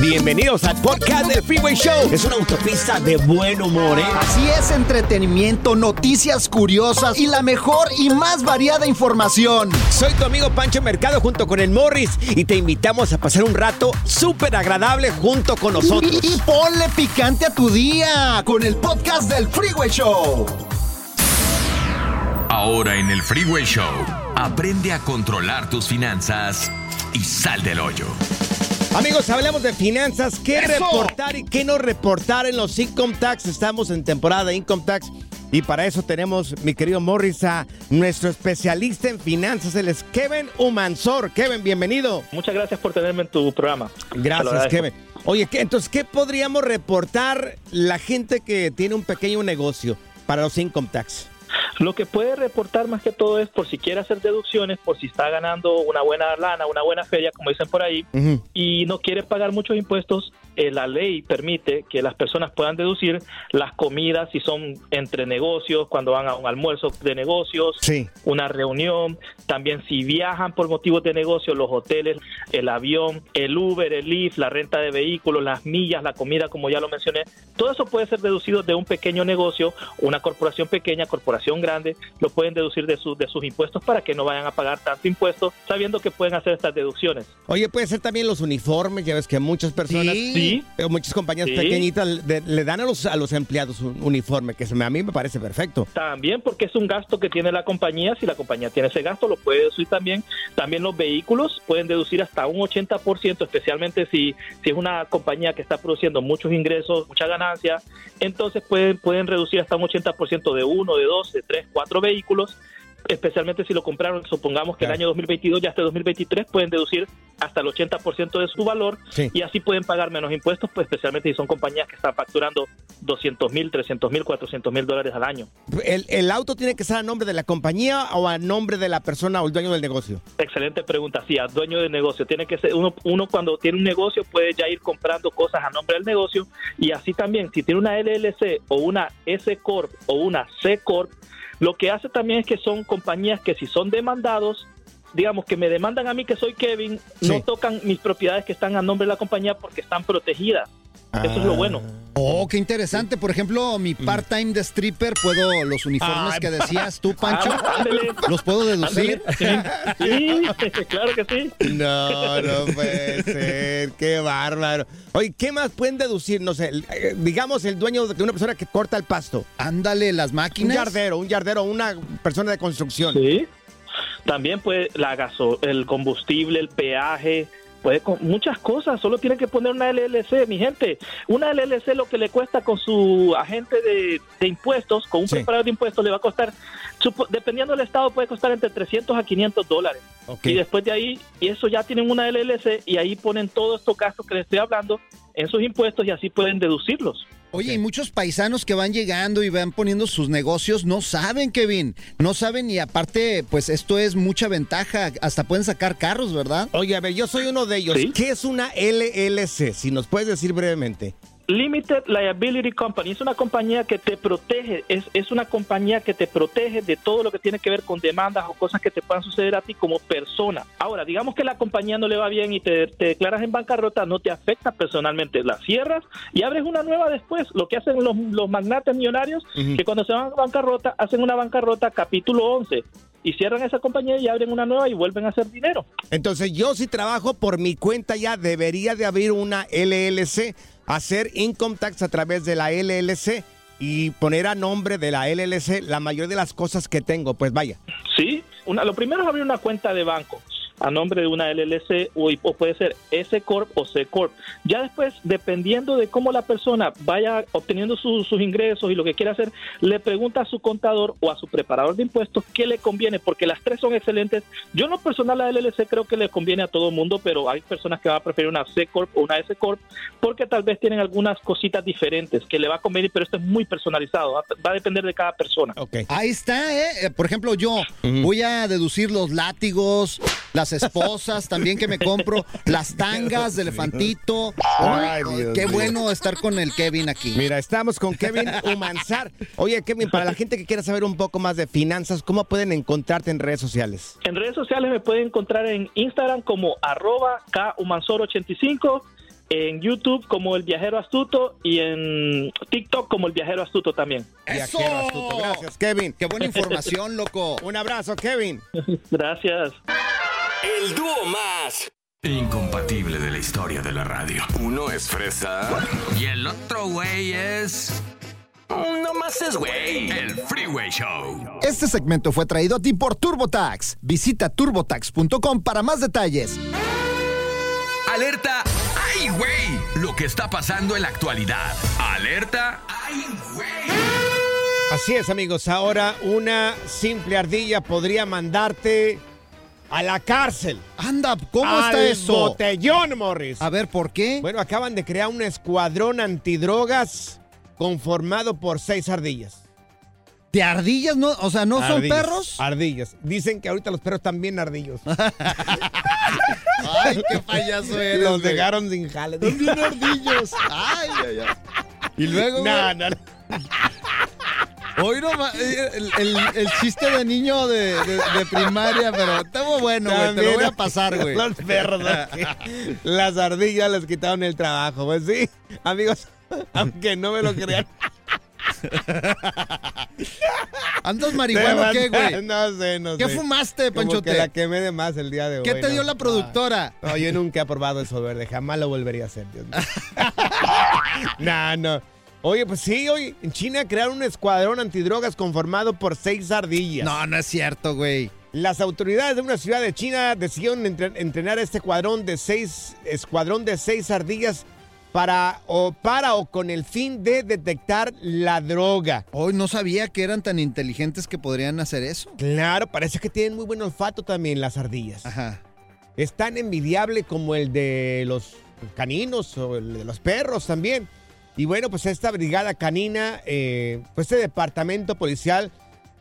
Bienvenidos al podcast del Freeway Show. Es una autopista de buen humor, ¿eh? Así es, entretenimiento, noticias curiosas y la mejor y más variada información. Soy tu amigo Pancho Mercado junto con el Morris y te invitamos a pasar un rato súper agradable junto con nosotros. Y, y ponle picante a tu día con el podcast del Freeway Show. Ahora en el Freeway Show, aprende a controlar tus finanzas y sal del hoyo. Amigos, hablemos de finanzas. ¿Qué ¡Eso! reportar y qué no reportar en los income tax? Estamos en temporada de income tax. Y para eso tenemos, mi querido Morris, a nuestro especialista en finanzas, él es Kevin Humansor. Kevin, bienvenido. Muchas gracias por tenerme en tu programa. Gracias. Kevin. Oye, ¿qué- entonces, ¿qué podríamos reportar la gente que tiene un pequeño negocio para los income tax? Lo que puede reportar más que todo es por si quiere hacer deducciones, por si está ganando una buena lana, una buena feria, como dicen por ahí, y no quiere pagar muchos impuestos, eh, la ley permite que las personas puedan deducir las comidas si son entre negocios, cuando van a un almuerzo de negocios, Sí. una reunión, también si viajan por motivos de negocio, los hoteles, el avión, el Uber, el Lyft, la renta de vehículos, las millas, la comida, como ya lo mencioné, todo eso puede ser deducido de un pequeño negocio, una corporación pequeña, corporación grande, lo pueden deducir de, sus de sus impuestos para que no vayan a pagar tanto impuesto, sabiendo que pueden hacer estas deducciones. Oye, puede ser también los uniformes, ya ves que muchas personas, Sí. Muchas compañías Sí. pequeñitas le, le dan a los, a los empleados un uniforme, que se me- a mí me parece perfecto. También porque es un gasto que tiene la compañía, si la compañía tiene ese gasto lo puede deducir también. También los vehículos pueden deducir hasta un 80%, especialmente si, si es una compañía que está produciendo muchos ingresos, mucha ganancia, entonces pueden, pueden reducir hasta un 80% de uno, de dos, de tres, cuatro vehículos, especialmente si lo compraron, supongamos que Claro. el año 2022 ya hasta 2023 pueden deducir hasta el 80% de su valor Sí. y así pueden pagar menos impuestos, pues especialmente si son compañías que están facturando 200 mil, 300 mil, 400 mil dólares al año. ¿El, el auto tiene que ser a nombre de la compañía o a nombre de la persona o el dueño del negocio? Excelente pregunta. Sí, a dueño de negocio. Tiene que ser uno, uno cuando tiene un negocio puede ya ir comprando cosas a nombre del negocio y así también si tiene una LLC o una S corp o una C corp, lo que hace también es que son compañías que si son demandados digamos que me demandan a mí que soy Kevin, Sí. no tocan mis propiedades que están a nombre de la compañía porque están protegidas. Eso es lo bueno. Oh, qué interesante. Por ejemplo, mi part-time de stripper, puedo los uniformes que decías tú, Pancho, Ah, los puedo deducir. Sí, claro que sí. No, no puede ser. Qué bárbaro. Oye, ¿qué más pueden deducir? No sé, eh, digamos el dueño de una persona que corta el pasto. Ándale, las Un máquinas. yardero, un yardero, una persona de construcción. Sí. También puede la gaso, el combustible, el peaje, puede con muchas cosas, solo tiene que poner una LLC, mi gente. Una LLC lo que le cuesta con su agente de, de impuestos, con un Sí. preparador de impuestos le va a costar, dependiendo del estado puede costar entre 300 a 500 dólares. Y después de ahí, y eso ya tienen una LLC y ahí ponen todos estos gastos que les estoy hablando en sus impuestos y así pueden deducirlos. Oye, y muchos paisanos que van llegando y van poniendo sus negocios no saben, Kevin. No saben y aparte, pues esto es mucha ventaja. Hasta pueden sacar carros, ¿verdad? Oye, a ver, yo soy uno de ellos. Sí. ¿Qué es una LLC? Si nos puedes decir brevemente. Limited Liability Company es una compañía que te protege, es, es una compañía que te protege de todo lo que tiene que ver con demandas o cosas que te puedan suceder a ti como persona. Ahora, digamos que la compañía no le va bien y te, te declaras en bancarrota, no te afecta personalmente, la cierras y abres una nueva después. Lo que hacen los, los magnates millonarios, que cuando se van a bancarrota, hacen una bancarrota capítulo 11 y cierran esa compañía y abren una nueva y vuelven a hacer dinero. Entonces, yo si trabajo por mi cuenta ya debería de abrir una LLC, hacer income tax a través de la LLC y poner a nombre de la LLC la mayoría de las cosas que tengo. Pues vaya. Sí, una, lo primero es abrir una cuenta de banco a nombre de una LLC o, o puede ser S Corp o C Corp. Ya después, dependiendo de cómo la persona vaya obteniendo su- sus ingresos y lo que quiera hacer, le pregunta a su contador o a su preparador de impuestos qué le conviene, porque las tres son excelentes. Yo en lo personal la LLC creo que le conviene a todo el mundo, pero hay personas que van a preferir una C Corp o una S Corp porque tal vez tienen algunas cositas diferentes que le va a convenir, pero esto es muy personalizado, va va a depender de cada persona. Ok. Ahí está, ¿eh? Eh, Por ejemplo, yo voy a deducir los látigos, las esposas también que me compro, las tangas de elefantito. Ay, Ay, Dios qué bueno estar con el Kevin aquí. Mira, estamos con Kevin Humansar. Oye, Kevin, para la gente que quiera saber un poco más de finanzas, ¿cómo pueden encontrarte en redes sociales? En redes sociales me pueden encontrar en Instagram como arroba kumansor85, en YouTube como El Viajero Astuto y en TikTok como El Viajero Astuto también. ¡Eso! Viajero astuto. Gracias, Kevin. ¡Qué buena información, loco! Un abrazo, Kevin. Gracias. El dúo más Incompatible de la historia de la radio. Uno es fresa. Y el otro güey es. No más es güey. El Freeway Show. Este segmento fue traído a ti por TurboTax. Visita turbotax.com para más detalles. Alerta. ¡Ay, güey! Lo que está pasando en la actualidad. Alerta. ¡Ay, güey! Así es, amigos. Ahora una simple ardilla podría mandarte a la cárcel. Anda, ¿cómo al está eso? botellón, Morris. A ver, ¿por qué? Bueno, acaban de crear un escuadrón antidrogas conformado por seis ardillas. ¿De ardillas no? O sea, ¿no son perros? Ardillas. Dicen que ahorita los perros están bien ardillos. Ay, qué payaso eres. los dejaron sin jale. Son bien ardillos. Ay, ay, ay. Y luego, No, no, no. Hoy no eh, el, el- el chiste de niño de, de- de primaria, pero estuvo bueno, güey. Te lo voy a pasar, güey. Los perros. Las ardillas les quitaron el trabajo. Pues sí, amigos, aunque no me lo crean. ¿Andas marihuana o qué, güey? No sé, no sé. ¿Qué fumaste, Como Panchote? que la quemé de más el día de hoy. ¿Qué te ¿no? dio la productora? No, yo nunca he probado eso verde. Jamás lo volvería a hacer, Dios mío. no, no. Oye, pues sí, hoy en China crearon un escuadrón antidrogas conformado por seis ardillas. No, no es cierto, güey. Las autoridades de una ciudad de China decidieron entre- entrenar a este cuadrón de seis, escuadrón de seis ardillas para o, para o con el fin de detectar la droga. Hoy no sabía que eran tan inteligentes que podrían hacer eso. Claro, parece que tienen muy buen olfato también las ardillas. Ajá. Es tan envidiable como el de los caninos o el de los perros también. Y bueno, pues esta brigada canina, eh, pues este departamento policial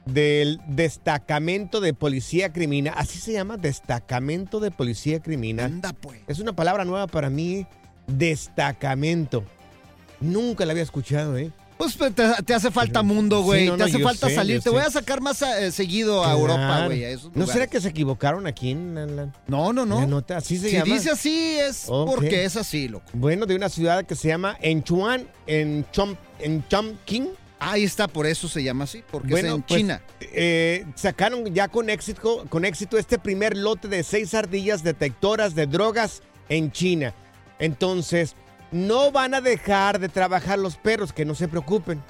del destacamento de policía criminal, así se llama, destacamento de policía criminal. Anda, pues. Es una palabra nueva para mí, destacamento. Nunca la había escuchado, ¿eh? Pues te, te hace falta mundo, güey. Sí, no, te hace falta sé, salir. Te sé. voy a sacar más eh, seguido a Europa, güey. a ¿No será que se equivocaron aquí en la- No, no, no. la nota? Así se si llama. dice así es porque es así, loco. Bueno, de una ciudad que se llama Enchuan, en Chom, en Chongqing. Ahí está, por eso se llama así, porque Bueno, es en pues, China. eh, sacaron ya con éxito, con éxito este primer lote de seis ardillas detectoras de drogas en China. Entonces, no van a dejar de trabajar los perros, que no se preocupen.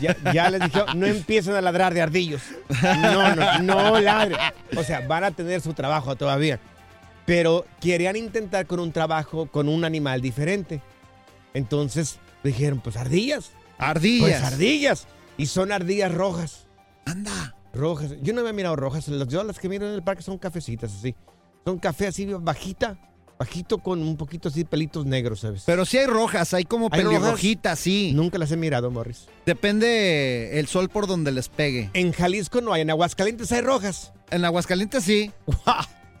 Ya, ya les dije, no empiecen a ladrar de ardillos. No, no, no ladren. O sea, van a tener su trabajo todavía. Pero querían intentar con un trabajo, con un animal diferente. Entonces dijeron, pues ardillas. Ardillas. Pues ardillas. Y son ardillas rojas. Anda. Rojas. Yo no había mirado rojas. Yo las que miro en el parque son cafecitas así. Son café así bajita. Bajito con un poquito así pelitos negros, ¿sabes? Pero sí hay rojas, hay como ¿Hay rojas? pelirrojitas, sí. Nunca las he mirado, Morris. Depende el sol por donde les pegue. En Jalisco no hay, en Aguascalientes hay rojas. En Aguascalientes sí.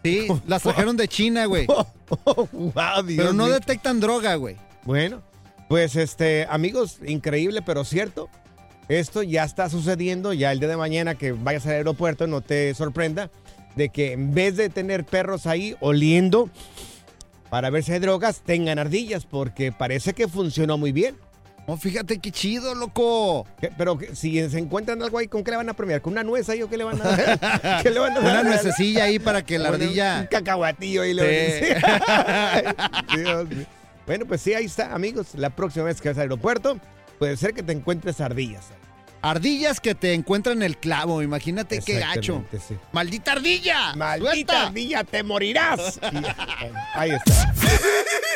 Sí, las trajeron de China, güey. wow, Dios Pero no detectan droga, güey. Bueno, pues este, amigos, increíble, pero cierto. Esto ya está sucediendo, ya el día de mañana que vayas al aeropuerto no te sorprenda de que en vez de tener perros ahí oliendo para ver si hay drogas, tengan ardillas, porque parece que funcionó muy bien. Oh, fíjate qué chido, loco. ¿Qué? Pero que- si se encuentran algo ahí, ¿con qué le van a premiar? ¿Con una nuez ahí o qué le van a dar? ¿Qué le van a Una dar? nuececilla ahí para que la Bueno, Un ardilla. cacahuatillo ahí. Sí. le Dios mío. Bueno, pues sí, ahí está, amigos. La próxima vez que vas al aeropuerto, puede ser que te encuentres ardillas. Ardillas que te encuentran el clavo, imagínate qué gacho. Sí. ¡Maldita ardilla! Maldita ¡Suelta! ardilla, te morirás. Y- ahí está.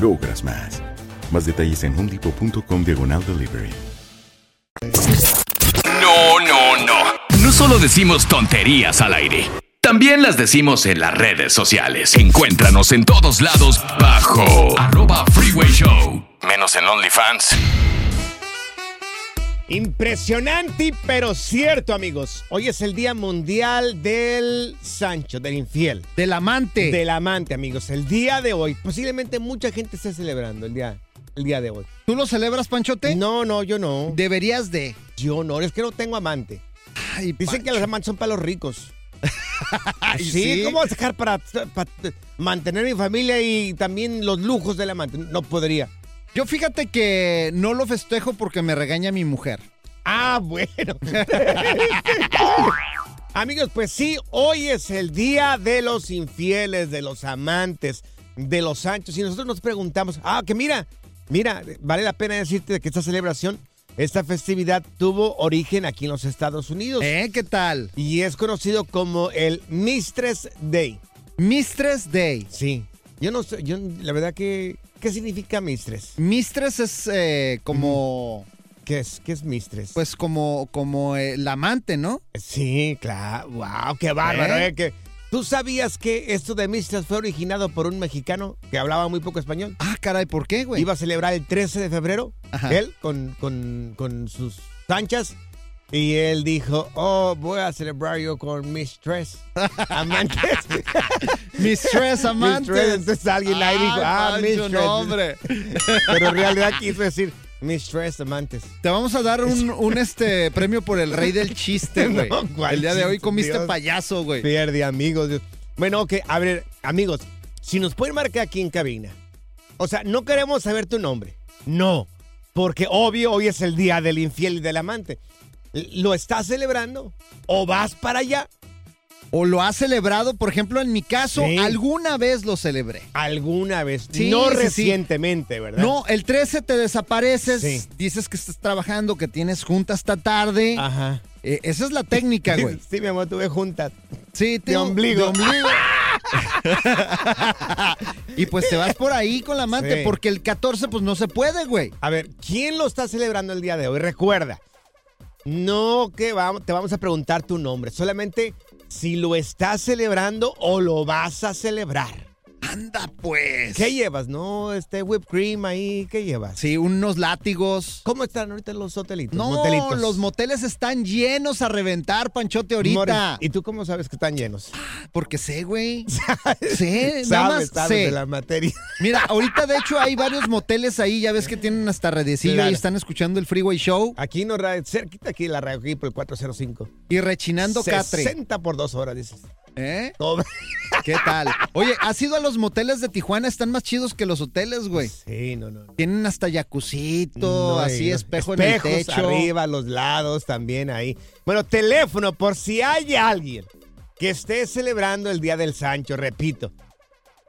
logras más. Más detalles en homedepot.com diagonal delivery. No, no, no. No solo decimos tonterías al aire. También las decimos en las redes sociales. Encuéntranos en todos lados bajo arroba Freeway Show. Menos en OnlyFans. Impresionante, pero cierto, amigos. Hoy es el Día Mundial del Sancho, del infiel. Del amante. Del amante, amigos. El día de hoy. Posiblemente mucha gente esté celebrando el día, el día de hoy. ¿Tú lo celebras, Panchote? No, no, yo no. Deberías de. Yo no, es que no tengo amante. Ay, Dicen que los amantes son para los ricos. Sí, ¿cómo vas a dejar para, para mantener mi familia y también los lujos del amante? No podría. Yo fíjate que no lo festejo porque me regaña mi mujer. Ah, bueno. Amigos, pues sí, hoy es el día de los infieles, de los amantes, de los anchos. Y nosotros nos preguntamos, ah, que mira, mira, vale la pena decirte que esta celebración, esta festividad tuvo origen aquí en los Estados Unidos. ¿Eh? ¿Qué tal? Y es conocido como el Mistress Day. Mistress Day. Sí. Yo no sé, yo la verdad que, ¿qué significa Mistress? Mistress es eh, como, ¿Qué es? ¿Qué es Mistress? pues como, como eh, el amante, ¿no? Sí, claro. Wow, qué bárbaro, ¿Eh? ¿eh? Que, ¿Tú sabías que esto de Mistress fue originado por un mexicano que hablaba muy poco español? Ah, caray, ¿por qué, güey? Iba a celebrar el 13 de febrero, Ajá. él con, con, con sus sanchas. Y él dijo, oh, voy a celebrar yo con Mistress. Amantes. Mistress amante. Mistress. Entonces alguien ahí dijo, ah, Mistress. Pero en realidad quiso decir Mistress Amantes. Te vamos a dar un, un, este premio por el rey del chiste, güey. No, ¿cuál el día de hoy comiste Dios? payaso, güey. Pierde, amigos. Dios. Bueno, ok, a ver, amigos, si nos pueden marcar aquí en cabina. O sea, no queremos saber tu nombre. No, porque obvio hoy es el día del infiel y del amante. ¿Lo estás celebrando? ¿O vas para allá? O lo has celebrado, por ejemplo, en mi caso, Sí. alguna vez lo celebré. ¿Alguna vez? Sí, no sí, recientemente, ¿verdad? No, el 13 te desapareces, dices que estás trabajando, que tienes junta hasta tarde. Ajá. Eh, esa es la técnica, güey. Sí, mi amor, tuve juntas. Sí, De ombligo. De ombligo. y pues te vas por ahí con la amante, Sí. porque el 14 pues no se puede, güey. A ver, ¿quién lo está celebrando el día de hoy? Recuerda, no que vamos, te vamos a preguntar tu nombre, solamente si lo estás celebrando o lo vas a celebrar. Anda pues. ¿Qué llevas? No, este whipped cream ahí, ¿qué llevas? Sí, unos látigos. ¿Cómo están ahorita los hotelitos? No, motelitos? los moteles están llenos a reventar, Panchote, ahorita. ¿Y tú cómo sabes que están llenos? Porque sé, güey. sé, nada sabes, más sabes sé. de la materia. Mira, ahorita de hecho hay varios moteles ahí, ya ves que tienen hasta redecillo Claro. y están escuchando el Freeway Show Aquí ra- cerquita aquí la radio aquí por el 405. y rechinando catre. 60 por dos horas, dices. ¿Eh? ¿Qué tal? Oye, ¿has ido a los moteles de Tijuana? Están más chidos que los hoteles, güey. Sí, no, no. Tienen hasta jacuzito, No, así espejo en el espejos techo. arriba, los lados también ahí. Bueno, teléfono por si hay alguien que esté celebrando el Día del Sancho, repito.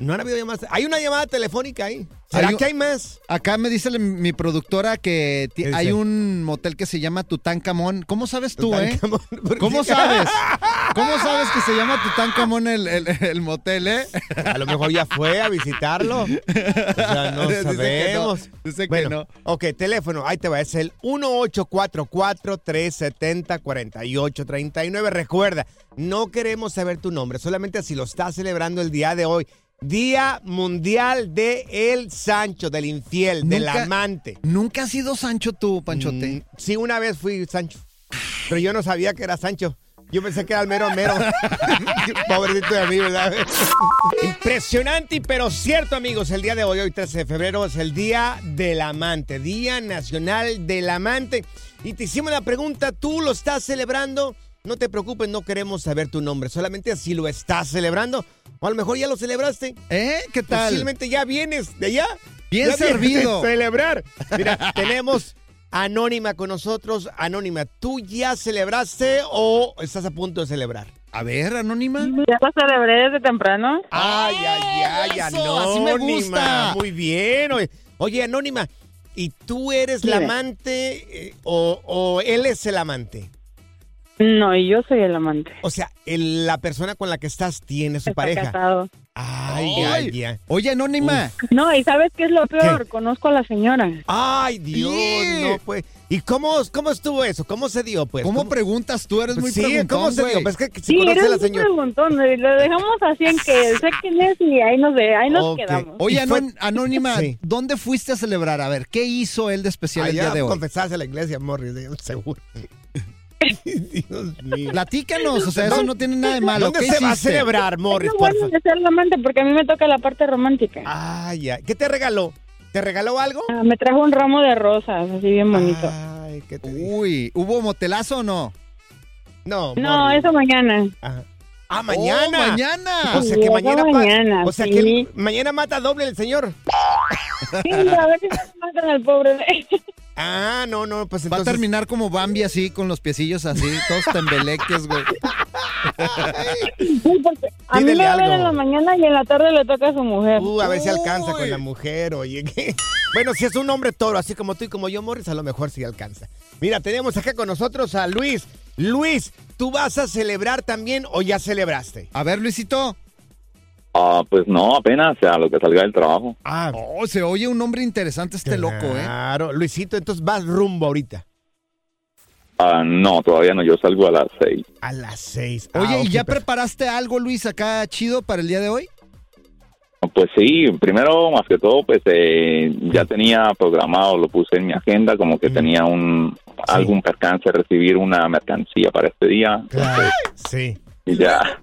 No han habido llamadas. Hay una llamada telefónica ahí. ¿Será Hay un- que hay más? Acá me dice mi productora que hay un motel que se llama Tutankamón. ¿Cómo sabes tú, eh? Tutankamón, ¿por ¿Cómo sabes? ¿Cómo sabes que se llama Tutankamón el, el, el motel, eh? A lo mejor ya fue a visitarlo. O sea, no Dice que no, sabemos. dice que bueno, no. ok, teléfono, ahí te va, es el 1844-370-4839. Recuerda, no queremos saber tu nombre, solamente si lo estás celebrando el día de hoy. Día Mundial de El Sancho, del infiel, del Nunca- amante. ¿Nunca has sido Sancho tú, Panchote? Mm, sí, una vez fui Sancho, pero yo no sabía que era Sancho. Yo pensé que era el mero mero. Pobrecito de mí, ¿verdad? Impresionante, y pero cierto, amigos. El día de hoy, hoy 13 de febrero, es el Día del Amante, Día Nacional del Amante. Y te hicimos la pregunta, ¿tú lo estás celebrando? No te preocupes, no queremos saber tu nombre, solamente si lo estás celebrando. O a lo mejor ya lo celebraste. ¿Eh? ¿Qué tal? Posiblemente ya vienes de allá. Bien Ya servido. de celebrar. Mira, tenemos Anónima con nosotros. Anónima, ¿tú ya celebraste o estás a punto de celebrar? A ver, Anónima. Ya lo celebré desde temprano. Ay, ay, ay, eso, Anónima. así me gusta. Muy bien. Oye, Oye, Anónima, ¿y tú eres la amante eh, o, o él es el amante? No, y yo soy el amante. O sea, el- la persona con la que estás tiene su Está pareja. casado. Ay, Ay. ay, ay. Oye, Anónima. No, y ¿sabes qué es lo peor? Conozco a la señora. Ay, Dios, Sí. no, pues. ¿Y cómo, cómo estuvo eso? ¿Cómo se dio, pues? ¿Cómo preguntas tú? Eres Pues muy sí, preguntón, ¿cómo se güey. dio? Pues que, que si Sí, conoce a eres la un señora. preguntón. y Lo dejamos así en que sé quién es y ahí nos, de, ahí nos Ok. quedamos. Oye, Y fue- Anón- Anónima, Sí. ¿dónde fuiste a celebrar? A ver, ¿qué hizo él de especial el Allá día de hoy? confesarse a la iglesia, Morris, seguro. Dios mío. Platícanos, o sea, eso no tiene nada de malo. ¿Dónde ¿Qué se va a hiciste? celebrar, Morris, lo por favor? ser amante porque a mí me toca la parte romántica. Ay, ay. ¿Qué te regaló? ¿Te regaló algo? Ah, me trajo un ramo de rosas, así bien bonito. Ay, ¿qué te dije? Uy, ¿hubo motelazo o no? No, no, Morris. eso mañana. Ajá. Ah, mañana. Oh, mañana. O sea que mañana, mañana, o sea sí. que mañana mata doble el señor. Sí, a ver si no se matan al pobre. Ah, no, no, pues Va a entonces. terminar como Bambi así, con los piecillos así, todos tembeleques, güey. Sí, porque a mí me hablan algo. en la mañana y en la tarde le toca a su mujer. Uh, a ver si alcanza Uy. con la mujer, oye. ¿qué? Bueno, si es un hombre toro, así como tú y como yo, Morris, a lo mejor sí alcanza. Mira, tenemos acá con nosotros a Luis. Luis, ¿tú vas a celebrar también o ya celebraste? A ver, Luisito. Ah, pues no, apenas a lo que salga del trabajo. Ah, Oh, se oye un nombre interesante este loco, ¿eh? Claro, Luisito, entonces vas rumbo ahorita. Ah, no, todavía no, yo salgo a las seis. A las seis. Oye, Ah, ¿y ok, ya perfecto. preparaste algo, Luis, acá chido para el día de hoy? Pues sí, primero, más que todo, pues eh, ya tenía programado, lo puse en mi agenda, como que Mm. tenía un algún percance, recibir una mercancía para este día. Claro, Entonces, sí. y ya.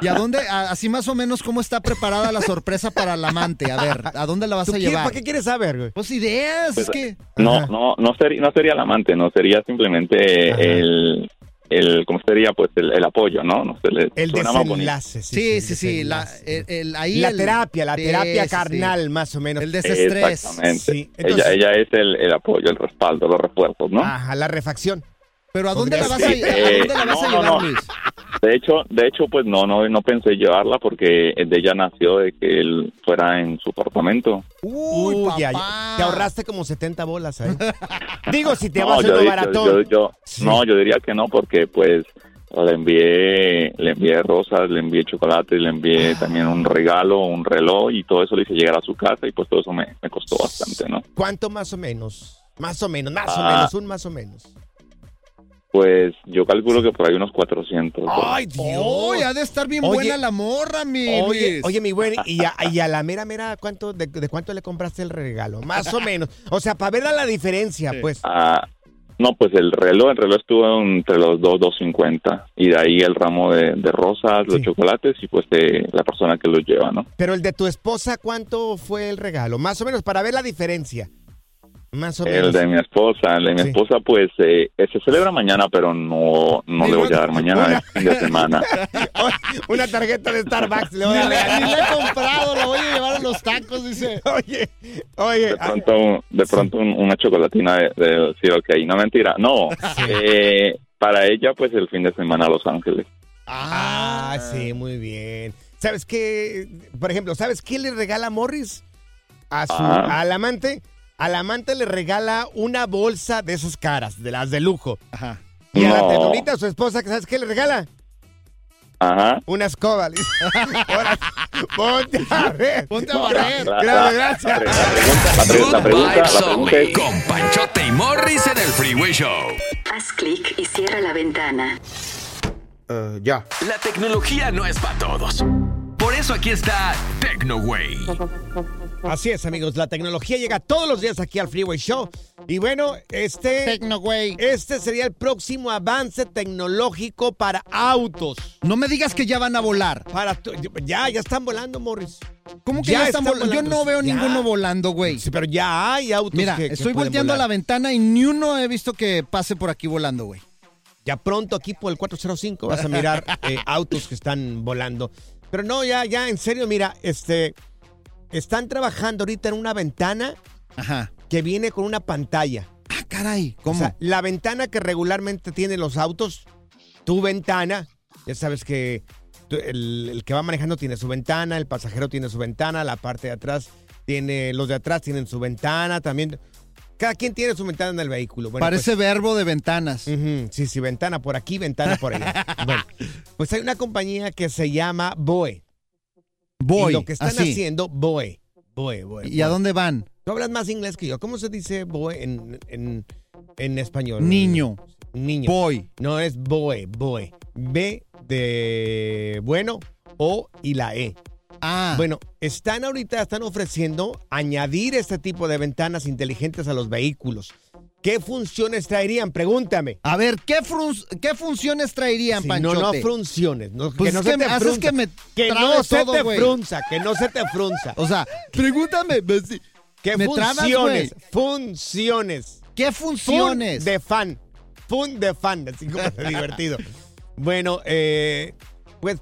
¿Y a dónde, a- así más o menos, cómo está preparada la sorpresa para el amante? A ver, ¿a dónde la vas ¿Tú a llevar? ¿Para qué quieres saber, güey? Pues ideas, Pues, es que... No, Ajá. no, no sería, no sería el amante, no sería simplemente Ajá. el, el, ¿cómo sería? Pues el, el apoyo, ¿no? no sé, le El desenlace. Sí, sí, sí, la, el, el- ahí La el- terapia, la Sí, terapia sí, sí. carnal, más o menos. El desestrés. Exactamente. Sí, entonces- ella, ella es el, el apoyo, el respaldo, los refuerzos, ¿no? Ajá, la refacción. Pero ¿a dónde la vas a, Podría a, ser. dónde la vas a Eh, no, llevar, no. Luis? De hecho, de hecho, pues no, no, no pensé llevarla porque de ella nació de que él fuera en su apartamento. Uy, Uy, papá. ya, ya. Te ahorraste como 70 bolas ahí. Digo, si te no, vas a di- baratón. yo- yo- Sí. no, yo diría que no porque pues Le envié, le envié rosas, le envié chocolate, le envié también un regalo, un reloj y todo eso le hice llegar a su casa y pues todo eso me, me costó bastante, ¿no? ¿Cuánto más o menos? Más o menos, más o Ah. menos, un más o menos. Pues yo calculo que por ahí unos 400. ¡Ay, Dios! Oh, ha de estar bien Oye, buena la morra, mi Oye, Luis. oye, mi buen, y a, y a la mera, mera, ¿cuánto, de, de cuánto le compraste el regalo? Más o menos. O sea, para ver la diferencia, pues. Ah, no, pues el reloj, el reloj estuvo entre los dos, 250 y de ahí el ramo de, de rosas, los Sí. chocolates y pues de la persona que los lleva, ¿no? Pero el de tu esposa, ¿cuánto fue el regalo? Más o menos, para ver la diferencia. Más o El de mi esposa, el de mi Sí. esposa pues eh, eh, se celebra mañana, pero no, no le voy a dar mañana, Una- es fin de semana. Una tarjeta de Starbucks le voy a regalar. ni le he comprado, lo voy a llevar a los tacos, dice. Oye, oye. De pronto, de pronto un- una chocolatina de, de decir, ok, no mentira, no. Eh, para ella pues el fin de semana a Los Ángeles. Ah, sí, muy bien. ¿Sabes qué? Por ejemplo, ¿sabes qué le regala Morris a su Ajá. al amante? Al amante le regala una bolsa de esas caras, de las de lujo. Ajá. Y a la No. tenonita, su esposa, ¿sabes qué le regala? Ajá. Una escoba. Ahora, ponte a ver. Ponte a barrer. Gracias, la- gracias. la pregunta, la pregunta, la pregunta es, Con Panchote y Morris en el Freeway Show. Haz clic y cierra la ventana. ya. La tecnología no es para todos. Por eso aquí está TecnoWay. Así es, amigos. La tecnología llega todos los días aquí al Freeway Show. Y bueno, este, Tecno, güey. este sería el próximo avance tecnológico para autos. No me digas que ya van a volar. Para tu- ya, ya están volando, Morris. ¿Cómo que ya, están volando? Yo no veo Ya. ninguno volando, güey. Sí, pero ya hay autos Mira, que, estoy volteando a la ventana y ni uno he visto que pase por aquí volando, güey. Ya pronto aquí por el 405 vas a mirar eh, autos que están volando. Pero no, ya, ya, en serio, mira, este, están trabajando ahorita en una ventana Ajá. que viene con una pantalla. Ah, caray. O ¿Cómo? sea, la ventana que regularmente tienen los autos, tu ventana, ya sabes que el, el que va manejando tiene su ventana, el pasajero tiene su ventana, la parte de atrás tiene, los de atrás tienen su ventana también. Cada quien tiene su ventana en el vehículo. Bueno, Parece verbo de ventanas. pues, sí, sí, ventana por aquí, ventana por allá. bueno, pues hay una compañía que se llama Boe. Voy. Y lo que están así. haciendo, Boe. Boe, Boe. ¿Y a dónde van? Tú hablas más inglés que yo. ¿Cómo se dice Boe en, en, en español? Niño. Niño. Voy. No es Boe, Boe. B de bueno, O y la E. Ah. Bueno, están ahorita, están ofreciendo añadir este tipo de ventanas inteligentes a los vehículos. ¿Qué funciones traerían? Pregúntame. A ver, ¿qué, frun- qué funciones traerían, Sí, Panchote? no, no funciones. No, Pues que no es se que te me- haces frunza. que me Que no se todo, te frunza, que no se te frunza. O sea, pregúntame. ¿Qué me trabas, funciones? funciones. ¿Qué Fun funciones? de fan. Fun de fan, así como divertido. Bueno, eh, pues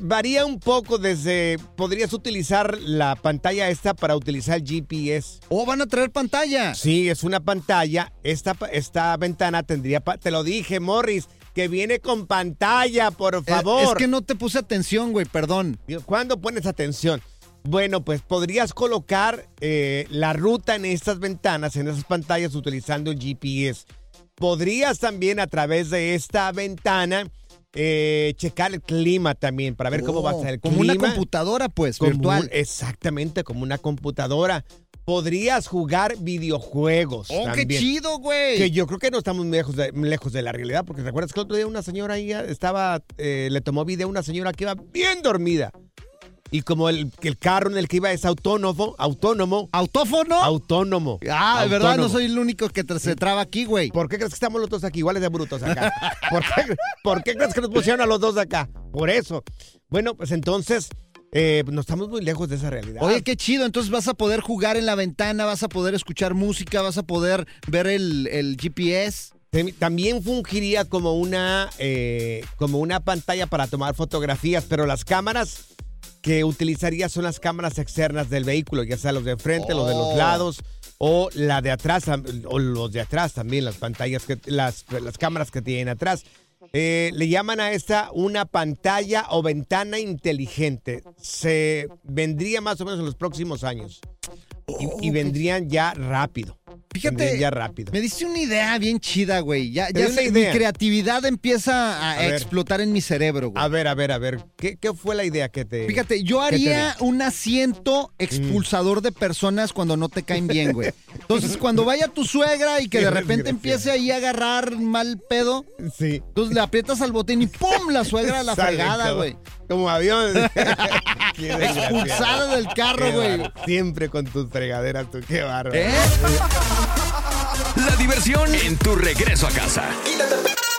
varía un poco desde. Podrías utilizar la pantalla esta para utilizar el GPS. ¿O van a traer pantalla? Sí, es una pantalla. Esta, esta ventana tendría. Te lo dije, Morris, que viene con pantalla, por favor. Es que no te puse atención, güey, perdón. ¿Cuándo pones atención? Bueno, pues podrías colocar eh, la ruta en estas ventanas, en esas pantallas, utilizando el GPS. Podrías también a través de esta ventana eh, checar el clima también para ver cómo va a estar el Oh, Como clima. una computadora, pues, Como virtual. exactamente, como una computadora. Podrías jugar videojuegos. ¡Oh, qué chido, güey! Que yo creo que no estamos lejos de, lejos de la realidad, porque recuerdas que el otro día una señora ahí estaba, eh, le tomó video a una señora que iba bien dormida. Y como el, el carro en el que iba es autónomo, autónomo, ¿Autófono? autónomo. ah, de verdad, no soy el único que te- se traba aquí, güey. ¿Por qué crees que estamos los dos aquí iguales de brutos acá? ¿Por qué, por qué crees que nos pusieron a los dos acá? Por eso. Bueno, pues entonces, eh, no estamos muy lejos de esa realidad. Oye, qué chido. Entonces vas a poder jugar en la ventana, vas a poder escuchar música, vas a poder ver el, el GPS. También fungiría como una, eh, como una pantalla para tomar fotografías, pero las cámaras que utilizaría son las cámaras externas del vehículo, ya sea los de frente, los de los Oh. lados o la de atrás, o los de atrás también, las pantallas, que, las, las cámaras que tienen atrás. Eh, le llaman a esta una pantalla o ventana inteligente. Se vendría más o menos en los próximos años. Y, y vendrían ya rápido. Fíjate, ya rápido. Me diste una idea bien chida, güey. Ya, ya sé, mi creatividad empieza a, explotar en mi cerebro, güey. A ver, a ver, a ver. ¿Qué, qué fue la idea que te. Fíjate, yo ¿qué te haría un asiento expulsador de personas cuando no te caen bien, güey. Entonces, cuando vaya tu suegra y que de repente empiece ahí a agarrar mal pedo, Sí. entonces le aprietas al botón y ¡pum! La suegra a la Sale fregada, güey. Como avión. Expulsada del carro, güey. Siempre con tus fregaderas, tú. Qué bárbaro. ¿Eh? La diversión en tu regreso a casa.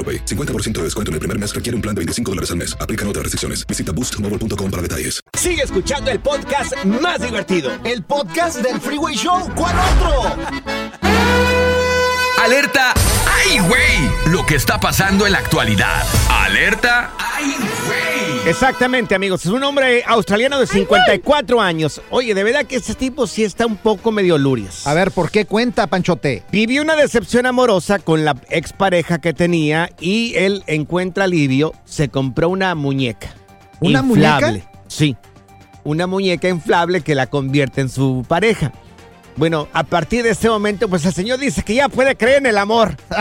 AroPay. 50% de descuento en el primer mes requiere un plan de 25 dólares al mes. Aplican otras restricciones. Visita boostmobile.com para detalles. Sigue escuchando el podcast más divertido. El podcast del Freeway Show. ¿Cuál otro? Alerta, ¡ay, güey! Lo que está pasando en la actualidad. Alerta, ¡ay, güey! Exactamente, amigos. Es un hombre australiano de 54 años. Oye, de verdad que este tipo sí está un poco medio lurias. A ver, ¿por qué cuenta, Panchote? Vivió una decepción amorosa con la expareja que tenía y él encuentra alivio. Se compró una muñeca. ¿Una inflable. muñeca? Sí. Una muñeca inflable que la convierte en su pareja. Bueno, a partir de este momento, pues el señor dice que ya puede creer en el amor.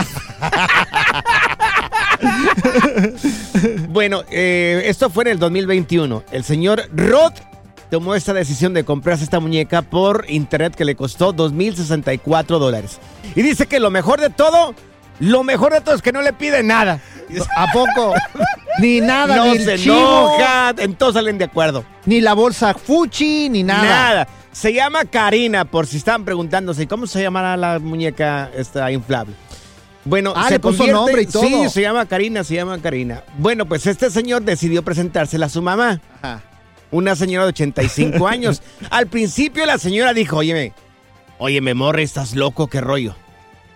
bueno, eh, esto fue en el 2021. El señor Roth tomó esta decisión de comprarse esta muñeca por internet que le costó 2.064 dólares. Y dice que lo mejor de todo, lo mejor de todo es que no le pide nada. ¿A poco? Ni nada, no ni se enoja, entonces salen de acuerdo. ni la bolsa Fuchi, ni nada. Nada. Se llama Karina, por si estaban preguntándose, ¿cómo se llamará la muñeca esta inflable? Bueno, Ah, se le puso nombre y todo. Sí, se llama Karina, se llama Karina. Bueno, pues este señor decidió presentársela a su mamá, Ajá. una señora de 85 años. Al principio la señora dijo, óyeme, óyeme, morre, estás loco, qué rollo.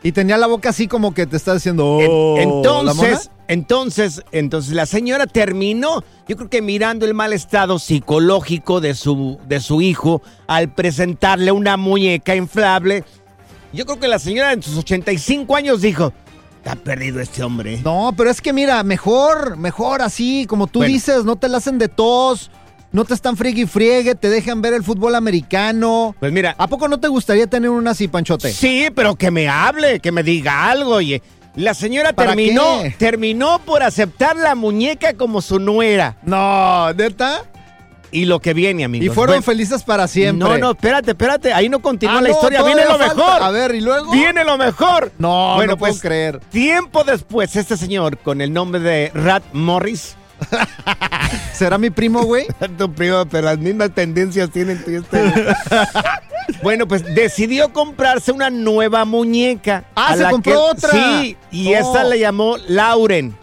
Y tenía la boca así como que te está diciendo. En- "Oh", ¿la mona? entonces, entonces, entonces la señora terminó, yo creo que mirando el mal estado psicológico de su, de su hijo al presentarle una muñeca inflable. Yo creo que la señora en sus 85 años dijo, está perdido este hombre. No, pero es que mira, mejor, mejor así, como tú Bueno. dices, no te la hacen de tos, no te están friegue y friegue, te dejan ver el fútbol americano. Pues mira, ¿A poco no te gustaría tener una así, Panchote? sí, pero que me hable, que me diga algo, oye. La señora ¿Para terminó, qué? terminó por aceptar la muñeca como su nuera. No, ¿neta? Y lo que viene, amigos. Y fueron Bueno, felices para siempre. No, no, espérate, espérate. Ahí no continúa Ah, la no, historia. Viene lo falta. mejor. A ver, ¿y luego? Viene lo mejor. No, bueno, no puedo pues, creer. Tiempo después, este señor con el nombre de Rat Morris. ¿Será mi primo, güey? tu primo, pero las mismas tendencias tienen tú y este. bueno, pues decidió comprarse una nueva muñeca. Ah, se la compró que- otra. Sí, y Oh. esa le llamó Lauren.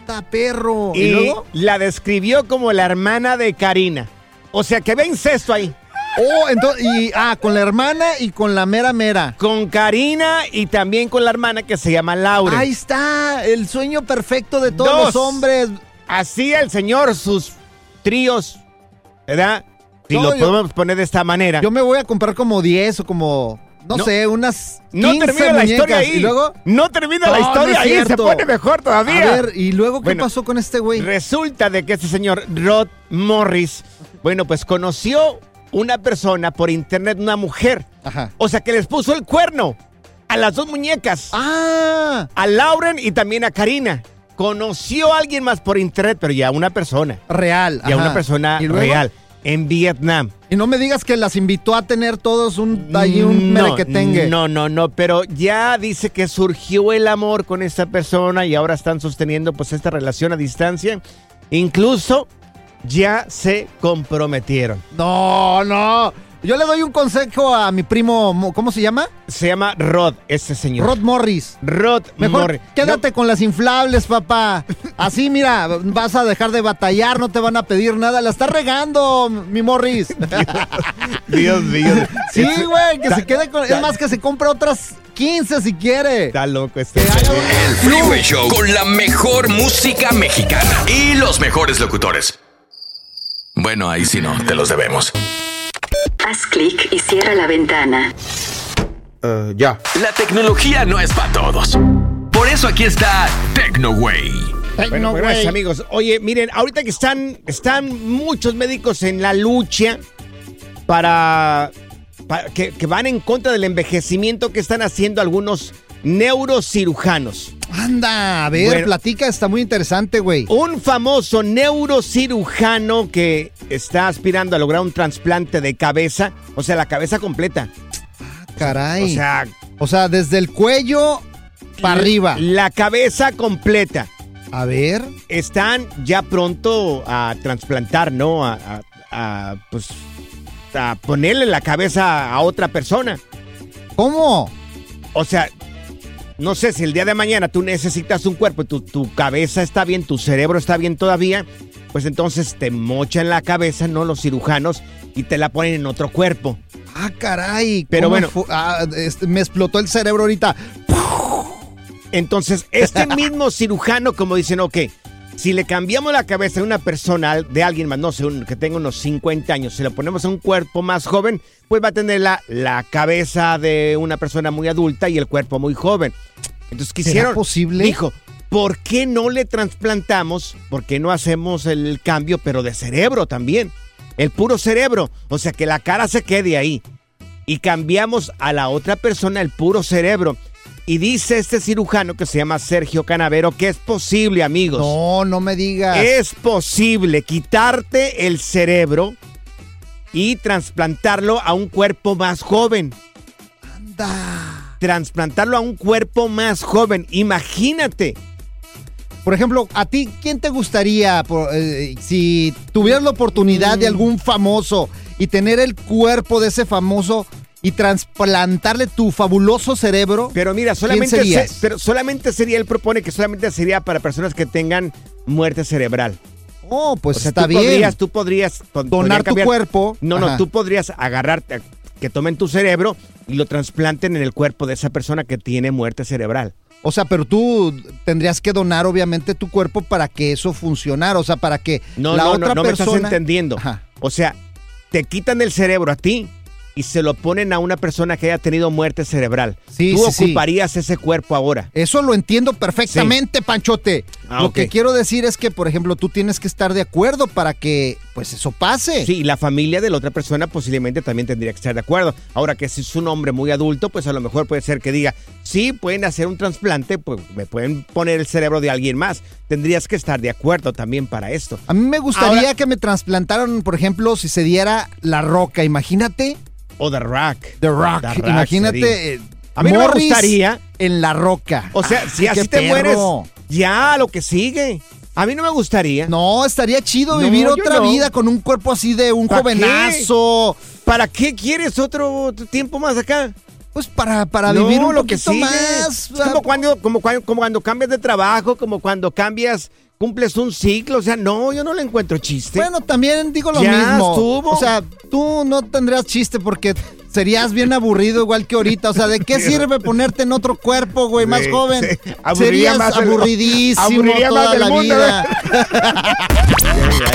¡Anda, perro! ¿Y, Y, luego? la describió como la hermana de Karina. O sea que ve incesto ahí. Oh, entonces, y, ah, con la hermana y con la mera mera. Con Karina y también con la hermana que se llama Lauren. Ahí está, el sueño perfecto de todos Dos. los hombres. Así el señor, sus tríos, ¿verdad? Si No, lo yo- podemos poner de esta manera. Yo me voy a comprar como 10 o como no, sé, unas No 15 termina la historia ahí. Y luego... No termina la No, historia no ahí. Se pone mejor todavía. A ver, ¿y luego qué pasó con este güey? Resulta de que este señor Rod Morris, bueno, pues conoció una persona por internet, una mujer. Ajá. O sea, que les puso el cuerno a las dos muñecas. Ah, A Lauren y también a Karina. Conoció a alguien más por internet, pero ya una persona. real. Ya ajá. una persona ¿Y luego? real. En Vietnam. Y no me digas que las invitó a tener todos un, ahí un no, merequetengue. no, no, no, pero ya dice que surgió el amor con esta persona y ahora están sosteniendo pues esta relación a distancia. Incluso ya se comprometieron. No, no. Yo le doy un consejo a mi primo, Mo- ¿cómo se llama? Se llama Rod, este señor. Rod Morris. Rod Mejor Morris. quédate con las inflables, papá. Así, mira, vas a dejar de batallar, no te van a pedir nada. La estás regando, mi Morris. Dios mío. Sí, güey, que ta- se quede con... Es más, que se compre otras 15 si quiere. Está loco este. El Freeway Show con la mejor música mexicana y los mejores locutores. Bueno, ahí sí no, te los debemos. Clic y cierra la ventana. ya. La tecnología no es para todos. Por eso aquí está TecnoWay. Bueno, pues, gracias amigos. Oye, miren, ahorita que están, están muchos médicos en la lucha para, para- que, que van en contra del envejecimiento que están haciendo algunos neurocirujanos. Anda, a ver, Bueno. platica, está muy interesante, güey. Un famoso neurocirujano que está aspirando a lograr un trasplante de cabeza, o sea, la cabeza completa. Caray. O sea, O sea, desde el cuello para arriba. La cabeza completa. A ver. Están ya pronto a trasplantar, ¿no? A, a- a, pues, a ponerle la cabeza a otra persona. ¿Cómo? O sea, no sé si el día de mañana tú necesitas un cuerpo y tu, tu cabeza está bien, tu cerebro está bien todavía, pues entonces te mochan la cabeza, ¿no? Los cirujanos y te la ponen en otro cuerpo. Ah, caray. Pero ¿cómo bueno. ah, este, me explotó el cerebro ahorita. Entonces, este mismo cirujano, como dicen, ok, si le cambiamos la cabeza de una persona, de alguien más, no sé, un- que tenga unos 50 años, si le ponemos a un cuerpo más joven, pues va a tener la, la cabeza de una persona muy adulta y el cuerpo muy joven. Entonces quisieron... posible? Dijo, ¿por qué no le trasplantamos? ¿Por qué no hacemos el cambio, pero de cerebro también? El puro cerebro, o sea, que la cara se quede ahí. Y cambiamos a la otra persona el puro cerebro. Y dice este cirujano que se llama Sergio Canavero que es posible, amigos. No, no me digas. Es posible quitarte el cerebro y trasplantarlo a un cuerpo más joven. Anda. Transplantarlo a un cuerpo más joven. Imagínate. Por ejemplo, a ti, ¿quién te gustaría por, eh, si tuvieras la oportunidad Mm. de algún famoso y tener el cuerpo de ese famoso y trasplantarle tu fabuloso cerebro? Pero mira, ¿quién solamente, se- pero solamente sería, él propone que solamente sería para personas que tengan muerte cerebral. Oh, pues O sea, está tú bien. Podrías, tú podrías Donar tu cuerpo. No, no, tú podrías agarrar, eh, que tomen tu cerebro y lo trasplanten en el cuerpo de esa persona que tiene muerte cerebral. O sea, pero tú tendrías que donar obviamente tu cuerpo para que eso funcionara, o sea, para que No, la no, otra no, no me estás entendiendo. O sea, te quitan el cerebro a ti y se lo ponen a una persona que haya tenido muerte cerebral. Sí, Tú sí, sí. ocuparías ese cuerpo ahora. Eso lo entiendo perfectamente, Panchote. Ah, lo que quiero decir es que, por ejemplo, tú tienes que estar de acuerdo para que, pues, eso pase. Sí, y la familia de la otra persona posiblemente también tendría que estar de acuerdo. Ahora que si es un hombre muy adulto, pues a lo mejor puede ser que diga, sí, pueden hacer un trasplante, pues me pueden poner el cerebro de alguien más. Tendrías que estar de acuerdo también para esto. A mí me gustaría Ahora- que me trasplantaran, por ejemplo, si se diera la roca, imagínate. O The Rock. The Rock. The Rock imagínate. eh, A mí no me gustaría. En la roca. O sea, Ah, si así te perro. mueres, ya lo que sigue. A mí no me gustaría. No, estaría chido vivir otra no. vida con un cuerpo así de un ¿Pa' jovenazo. ¿Para qué quieres otro tiempo más acá? Pues para, para No, vivir un lo que poquito sigue. más. Es como cuando, como, cuando, como cuando cambias de trabajo, como cuando cambias, cumples un ciclo. O sea, no, yo no le encuentro chiste. Bueno, también digo lo Ya mismo. estuvo. O sea, tú no tendrías chiste porque serías bien aburrido igual que ahorita. O sea, ¿de qué sirve ponerte en otro cuerpo, güey, más Sí, joven? sí. Aburriría Serías más aburridísimo aburriría toda más la mundo, vida.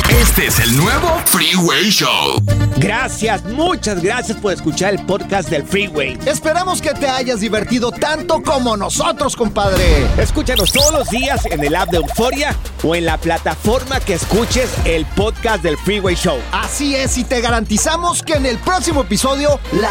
Este es el nuevo Freeway Show. Gracias, muchas gracias por escuchar el podcast del Freeway. Esperamos que te hayas divertido tanto como nosotros, compadre. Escúchanos todos los días en el app de Euforia o en la plataforma que escuches el podcast del Freeway Show. Así es, y te garantizamos que en el próximo episodio la